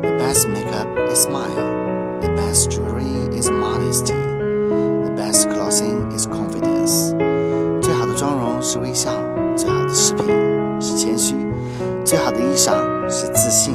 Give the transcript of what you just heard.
The best makeup is smile. The best jewelry is modesty. The best clothing is confidence. 最好的妆容是微笑，最好的饰品是谦虚，最好的衣裳是自信。